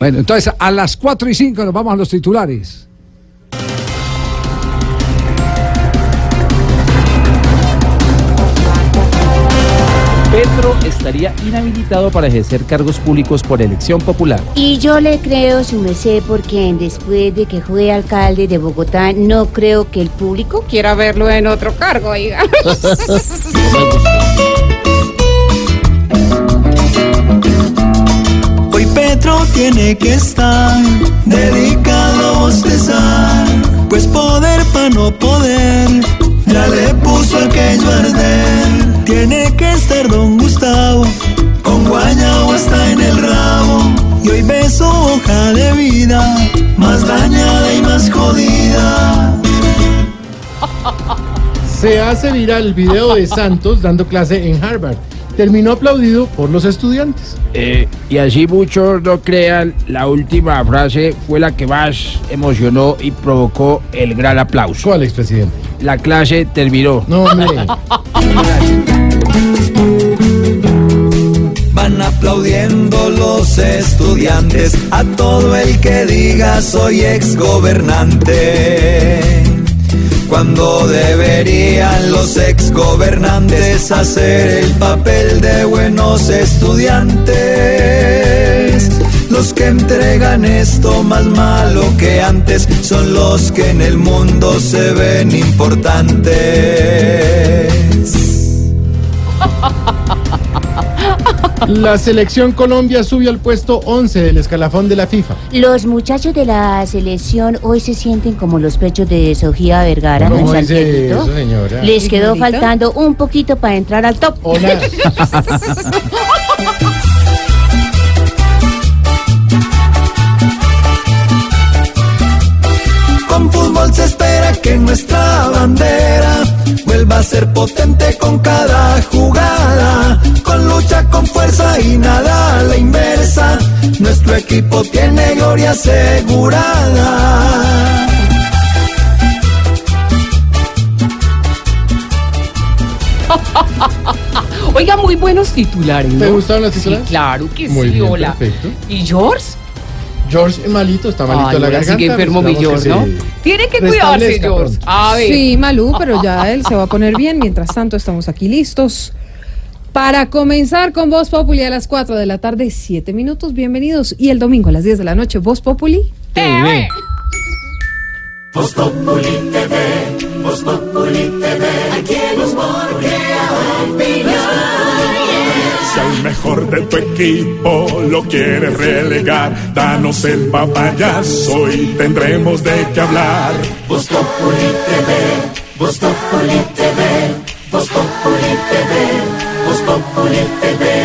Bueno, entonces a las 4 y 5 nos vamos a los titulares. Petro estaría inhabilitado para ejercer cargos públicos por elección popular. Y yo le creo, su merced, porque después de que fue alcalde de Bogotá, no creo que el público quiera verlo en otro cargo, oiga. tiene que estar dedicado a bostezar, pues poder para no poder, ya le puso aquello arder. Tiene que estar don Gustavo, con guayabo hasta en el rabo, y hoy ve su hoja de vida, más dañada y más jodida. Se hace viral el video de Santos dando clase en Harvard. Terminó aplaudido por los estudiantes. Eh, y así muchos no crean, la última frase fue la que más emocionó y provocó el gran aplauso. ¿Cuál expresidente? La clase terminó. No, hombre. Van aplaudiendo los estudiantes a todo el que diga soy exgobernante. Cuando deberían los exgobernantes hacer el papel de buenos estudiantes. Los que entregan esto más malo que antes son los que en el mundo se ven importantes. La selección Colombia subió al puesto 11 del escalafón de la FIFA. Los muchachos de la selección hoy se sienten como los pechos de Sofía Vergara, ¿no? ¿Cómo en eso, señora? Les quedó faltando un poquito para entrar al top. Hola. Con fútbol se espera que nuestra bandera vuelva a ser potente con cada jugada. Equipo tiene gloria asegurada. Oiga, muy buenos titulares. ¿no? ¿Te gustaron los titulares? Sí, claro que Muy sí, bien, hola. perfecto. ¿Y George? George es malito, está malito Ay, la garganta. que enfermo mi George, que ¿no? se Tiene que cuidarse, George. pronto. A ver. Sí, Malú, pero ya él se va a poner bien. Mientras tanto, estamos aquí listos para comenzar con Voz Populi a las 4 de la tarde, 7 minutos. Bienvenidos. Y el domingo a las 10 de la noche, Voz Populi. TV. Voz Populi TV, Voz Populi TV, aquí el humor. Si al mejor de tu equipo lo quieres relegar, danos el papayazo y tendremos de qué hablar. Voz Populi TV, Voz Populi TV, Voz